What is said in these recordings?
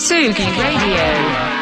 Sugi Radio.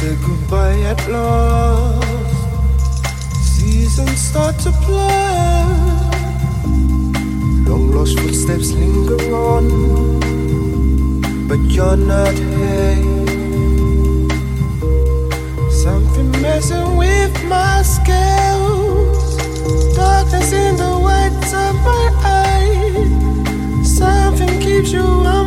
say goodbye at last. Seasons start to play. Long lost footsteps linger on, but you're not here. Something messing with my scales. Darkness in the whites of my eyes. Something keeps you on.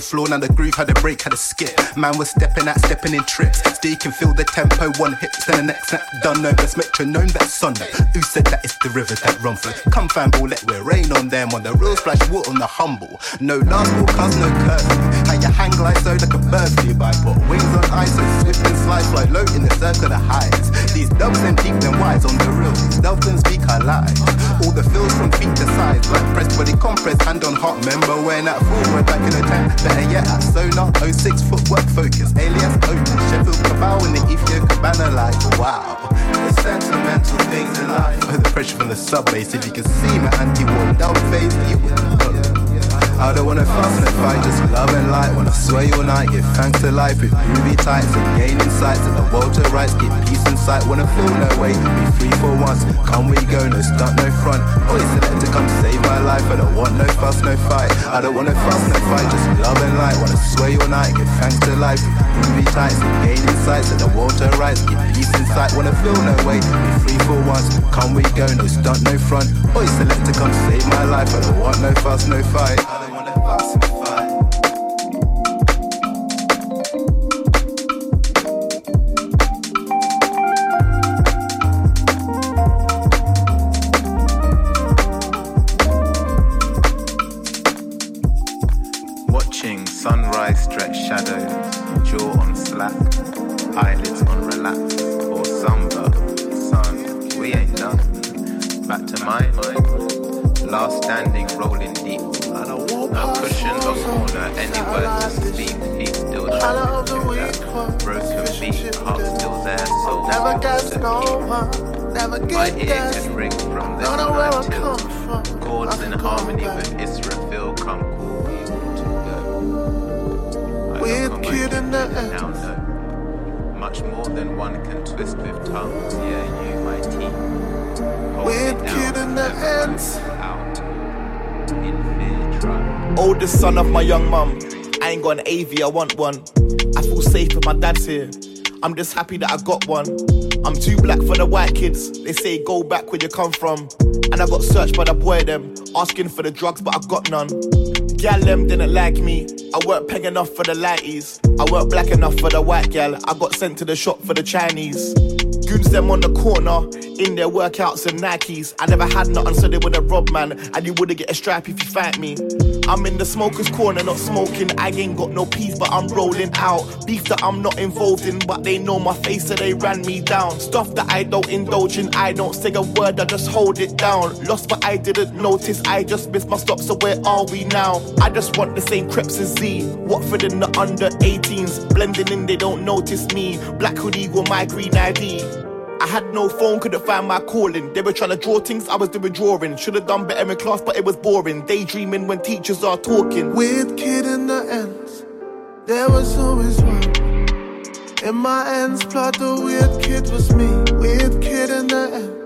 Floor, now the groove had a break, had a skip. Man was stepping out, stepping in trips. Still can feel the tempo, one hit, then the next snap done. No, that's metronome, that's Sunday. Who said that it's the river that run for? Come fan ball, let wear rain on them. On the real splash water on the humble. No last cause no curfew. How you hang glide so like a bird flew by. Put wings on ice, so swift and slide, fly low in the circle of heights. These dubs and deep and wise on the real. These speak our lives. All the feels from feet to sides, like press body compress, hand on heart. Remember when that forward back in the tank? Better yet, at sonar, 06 footwork focus, alias open, Sheffield Cabal in the Ethiopia Cabana, like wow. The sentimental things in life. The pressure from the sub bass, if you can see my anti-war down phase, you would. I don't wanna fuss and fight, just love and light. Wanna sway all night, give thanks to life with groovy tights and gain insights to the world to rights, get peace in sight. Wanna feel no way, be free for once. Come we go, no stunt, no front. Always select to come save my life. I don't want no fuss, no fight. I don't wanna fuss, no fight, just love and light. Wanna sway all night, give thanks to life with groovy tights and gain insights to the world to rights, get peace in sight. Wanna feel no way, be free for once. Come we go, no stunt, no front. Always select to come save my life. I don't want no fuss, no fight. Corner, anywhere to speak. He's still trying to do that. Broken beat, heart still there, soul Never gets no one, never get My ear can ring from this night till chords in harmony with Israfil come cool we to go. With kid in the now know. Much more than one can twist with tongues, yeah, you, my team. Weird kid in the ends. Oldest son of my young mum. I ain't got an AV, I want one. I feel safe if my dad's here. I'm just happy that I got one. I'm too black for the white kids. They say go back where you come from. And I got searched by the boy them, asking for the drugs, but I got none. Gal them didn't like me. I weren't peg enough for the lighties. I weren't black enough for the white gal. I got sent to the shop for the Chinese. Goons them on the corner, in their workouts and Nikes. I never had nothing, so they wouldn't rob man. And you wouldn't get a stripe if you fight me. I'm in the smoker's corner, not smoking. I ain't got no peace, but I'm rolling out. Beef that I'm not involved in, but they know my face, so they ran me down. Stuff that I don't indulge in, I don't say a word, I just hold it down. Lost, but I didn't notice, I just missed my stop, so where are we now? I just want the same creps as Z. Watford in the under 18s, blending in, they don't notice me. Black hoodie with my green ID. I had no phone, couldn't find my calling. They were trying to draw things, I was doing drawing. Should have done better in class, but it was boring. Daydreaming when teachers are talking. Weird kid in the ends. There was always one. In my ends, plot the weird kid was me. Weird kid in the ends.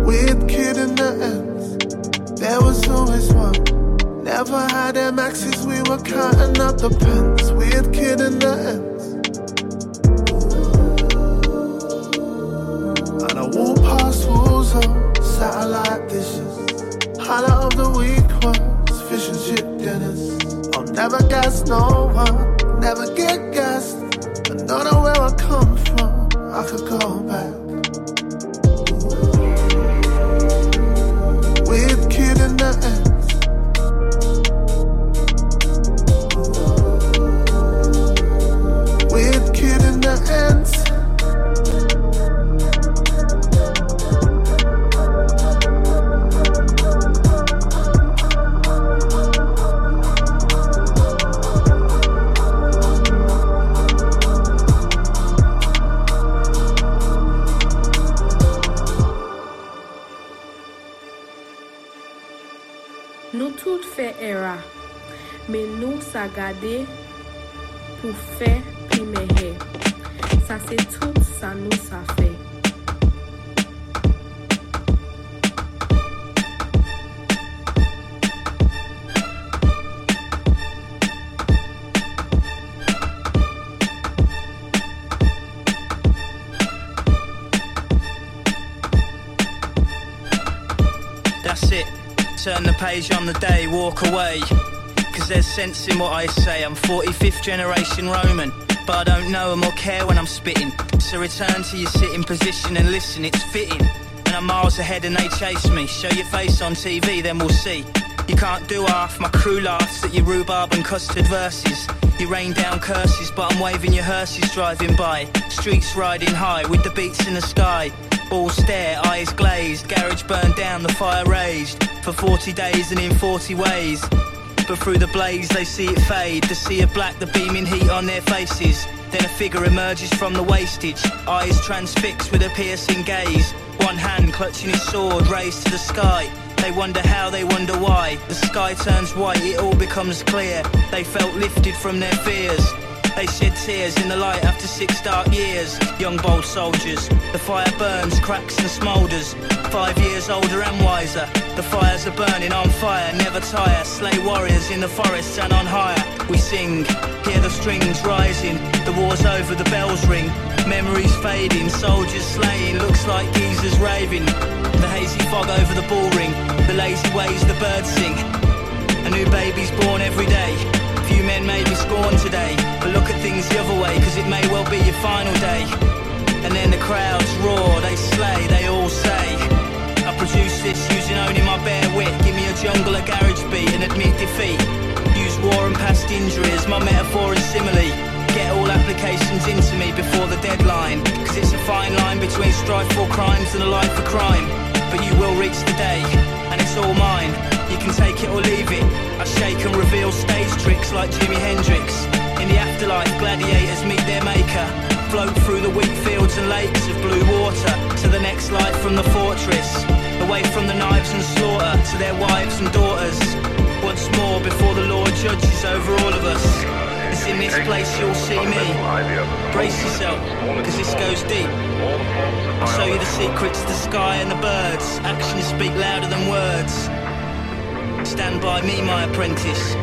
Weird kid in the ends. There was always. Never had axes, we were counting up the pence. Weird kid in the ends. And I walk past walls on satellite dishes. Highlight of the week was fish and chip dinners. I'll never gas no one, never get gassed. I don't know where I come from, I could go back. Weird kid in the ends. Kid in the ends. Nou tout fè era, men nou sa gade pou fè primehe. That's it. Turn the page on the day, walk away. Cause there's sense in what I say. I'm 45th generation Roman, but I don't know 'em or care when I'm spitting. So return to your sitting position and listen, it's fitting. And I'm miles ahead and they chase me. Show your face on TV, then we'll see. You can't do half, my crew laughs at your rhubarb and custard verses. You rain down curses, but I'm waving your hearses driving by. Streets riding high with the beats in the sky. All stare, eyes glazed, garage burned down, the fire raged. For 40 days and in 40 ways. But through the blaze they see it fade. The sea of black, the beaming heat on their faces. Then a figure emerges from the wastage, eyes transfixed with a piercing gaze. One hand clutching his sword, raised to the sky. They wonder how, they wonder why. The sky turns white, it all becomes clear. They felt lifted from their fears. They shed tears in the light after six dark years. Young bold soldiers, the fire burns, cracks and smoulders. Five years older and wiser. The fires are burning on fire, never tire. Slay warriors in the forests and on higher. We sing, hear the strings rising. The war's over, the bells ring. Memories fading, soldiers slaying. Looks like geezers raving. The hazy fog over the ball ring. The lazy ways the birds sing. A new baby's born every day. Few men may be scorned today, but look at things the other way, cause it may well be your final day. And then the crowds roar, they slay, they all say. I produce this using only my bare wit. Give me a jungle, a garage beat, and admit defeat. Use war and past injuries, my metaphor and simile. Get all applications into me before the deadline. Cause it's a fine line between strife for crimes and a life for crime. But you will reach the day, and it's all mine. You can take it or leave it. I shake and reveal stage tricks like Jimi Hendrix. In the afterlife, gladiators meet their maker. Float through the wheat fields and lakes of blue water to the next life from the fortress. Away from the knives and slaughter to their wives and daughters. Once more before the Lord judges over all of us. It's in this place you'll see me. Brace yourself, cause this goes deep. I'll show you the secrets, the sky and the birds. Actions speak louder than words. Stand by me, my apprentice.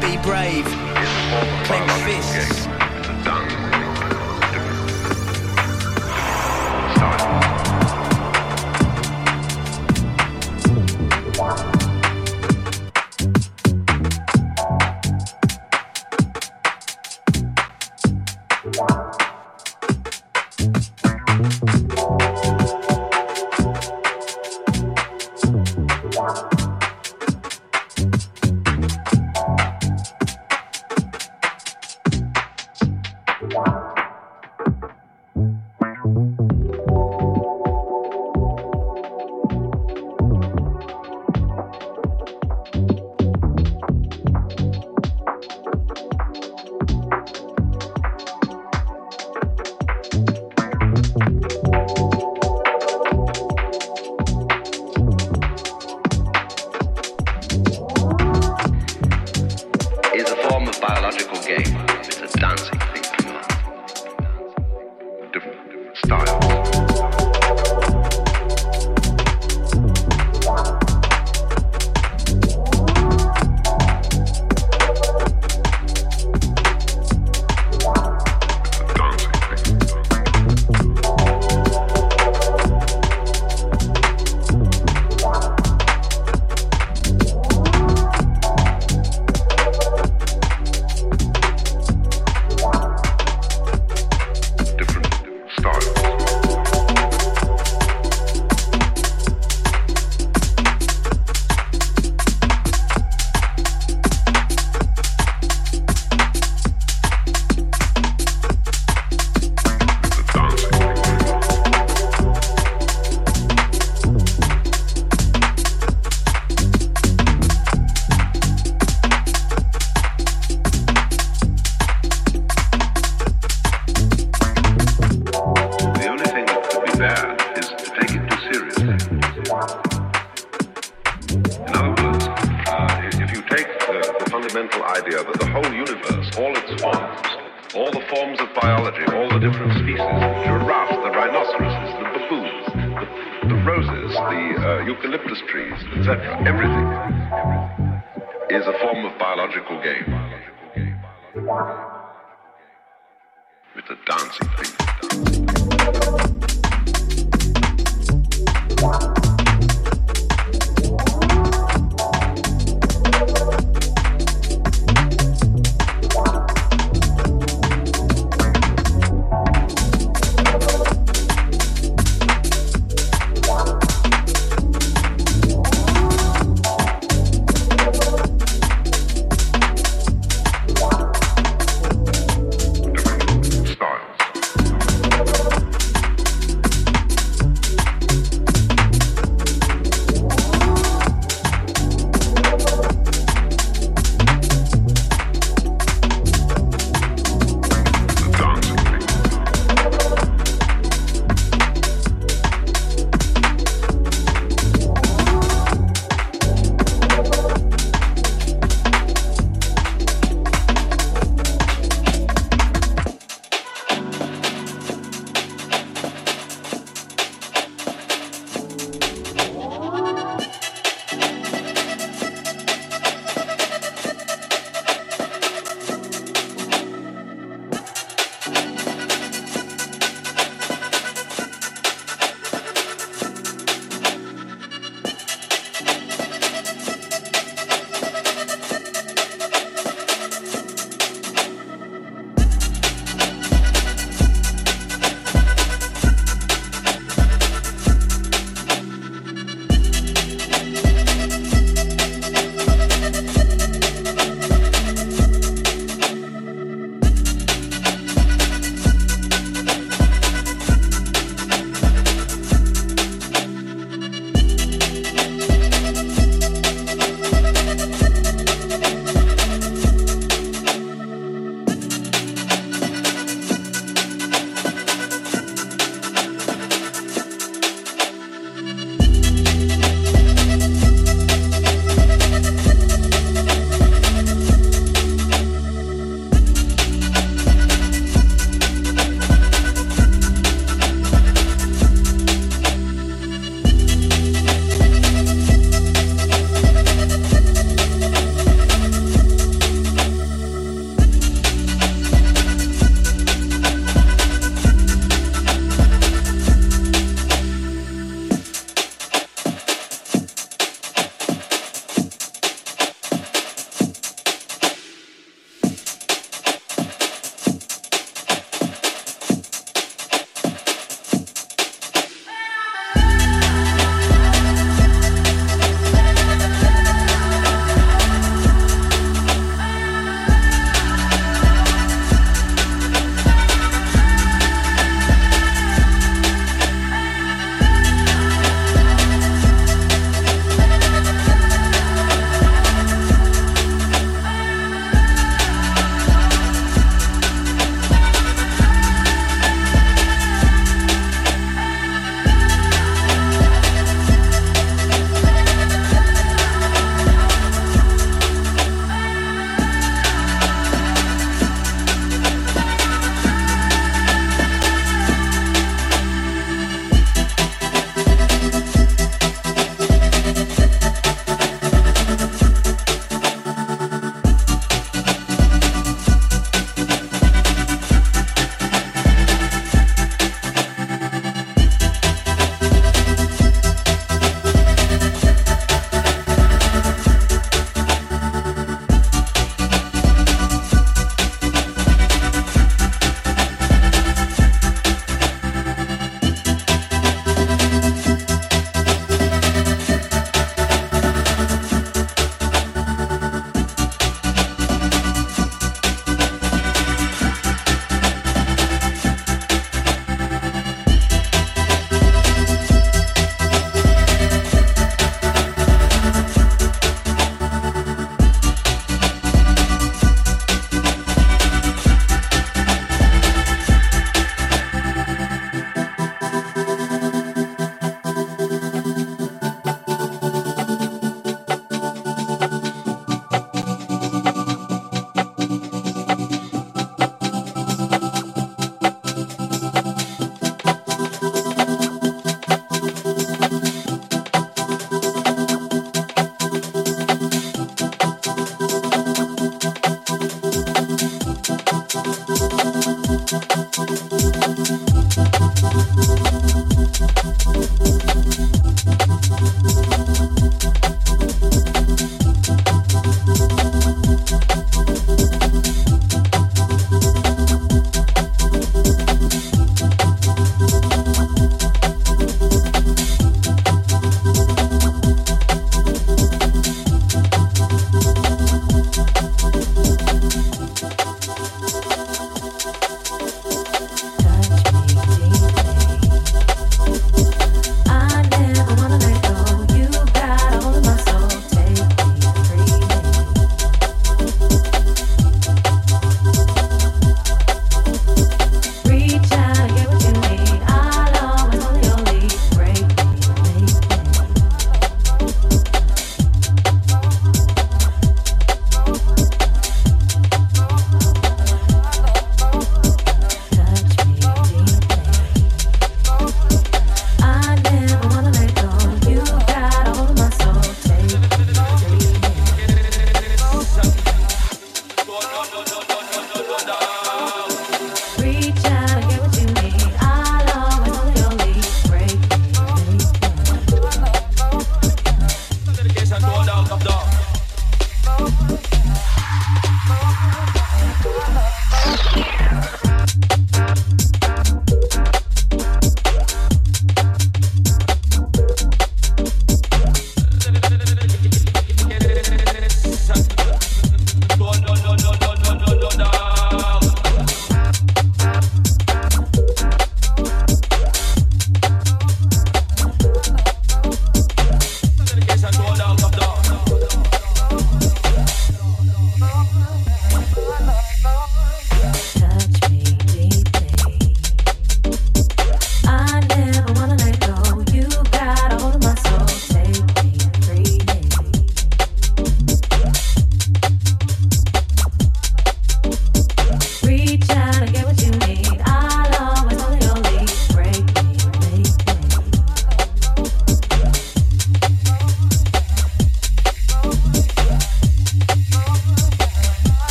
Be brave. Clench fists. Thank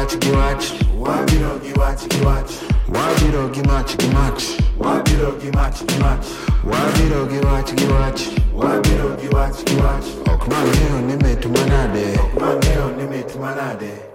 giwachi giwachi wabiro giwachi giwachi wabiro gimachi gimachi wabiro gimachi gimachi wabiro giwachi giwachi wabiro giwachi giwachi ok mang'eyo ni mit manade ok mang'eyo ni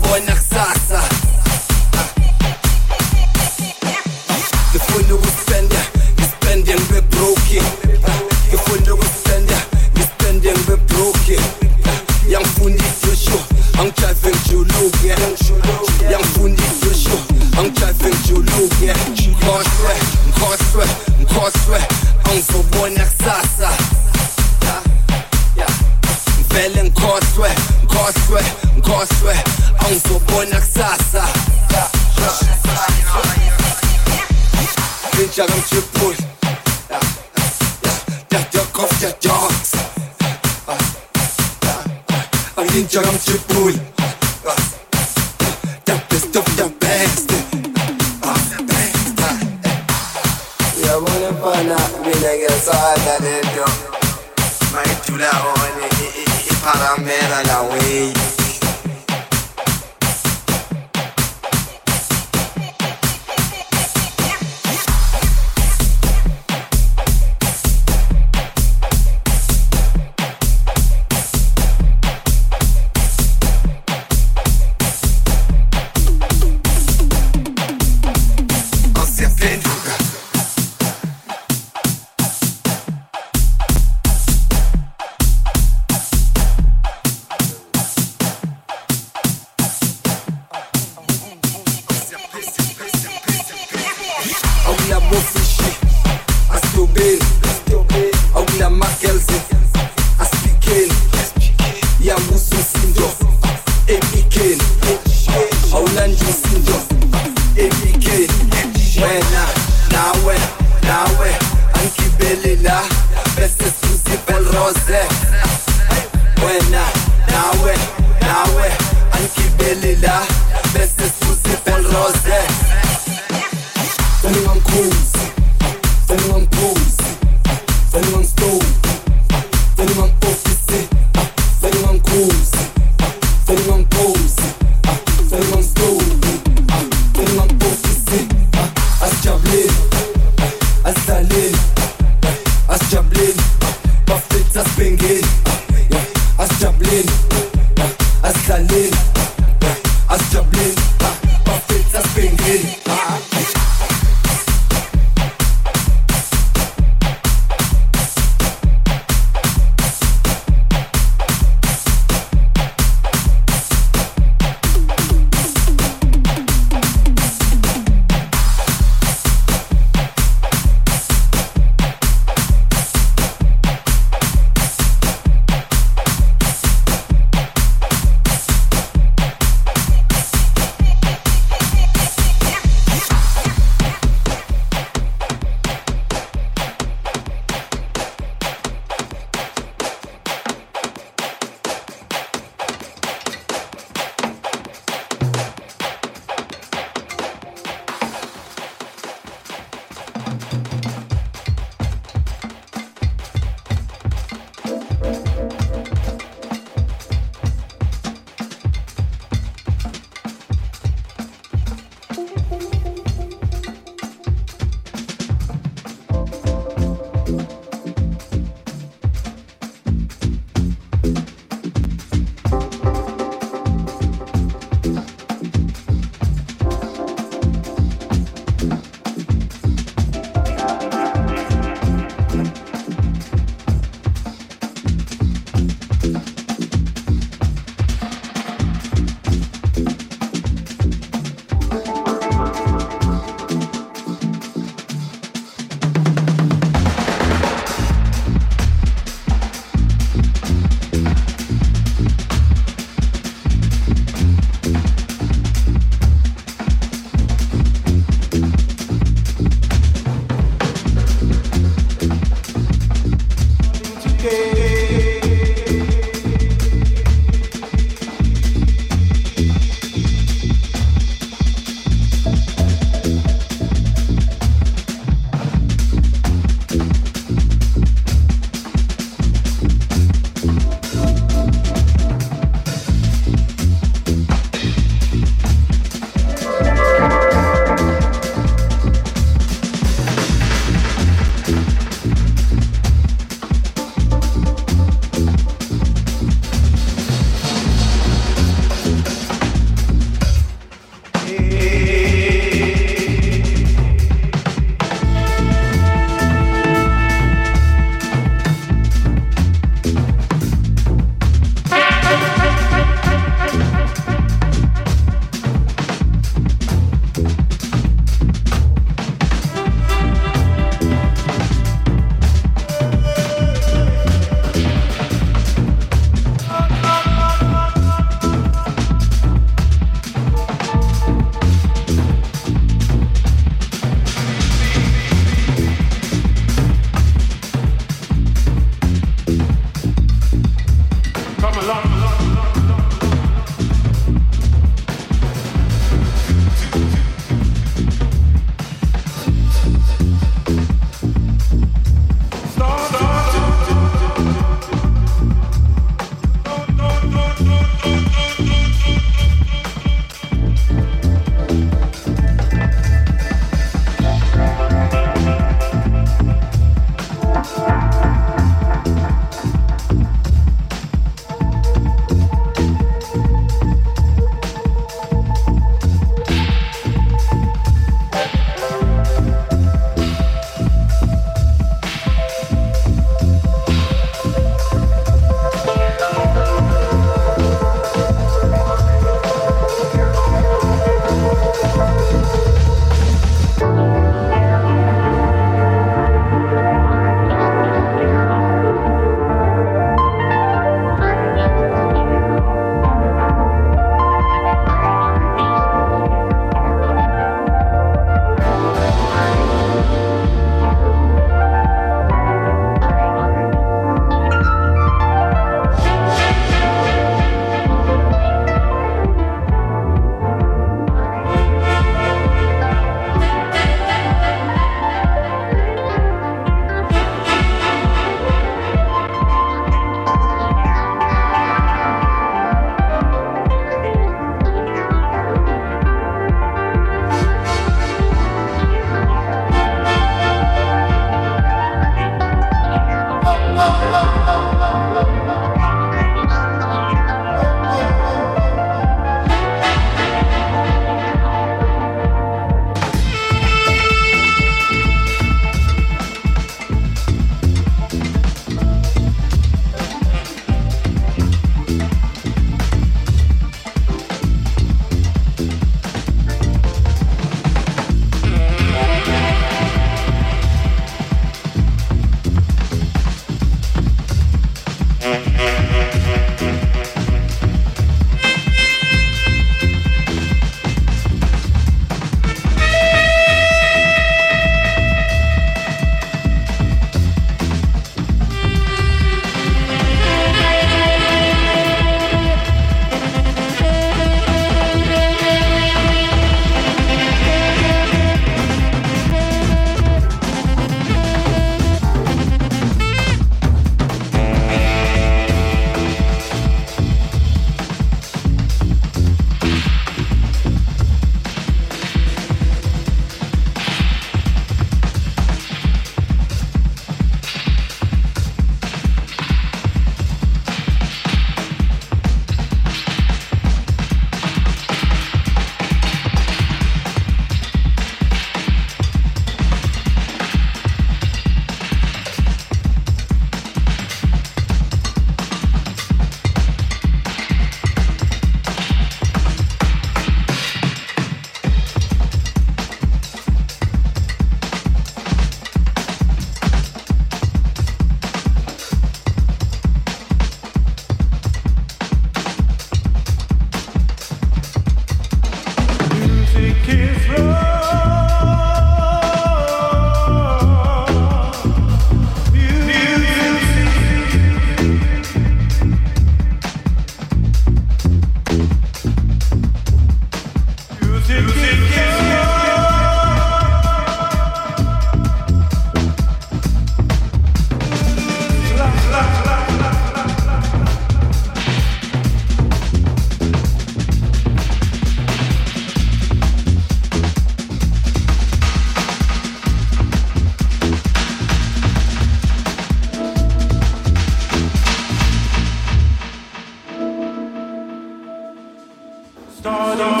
Starting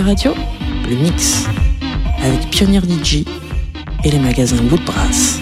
Radio, le mix, avec Pionnier DJ et les magasins Woodbrass. Hi,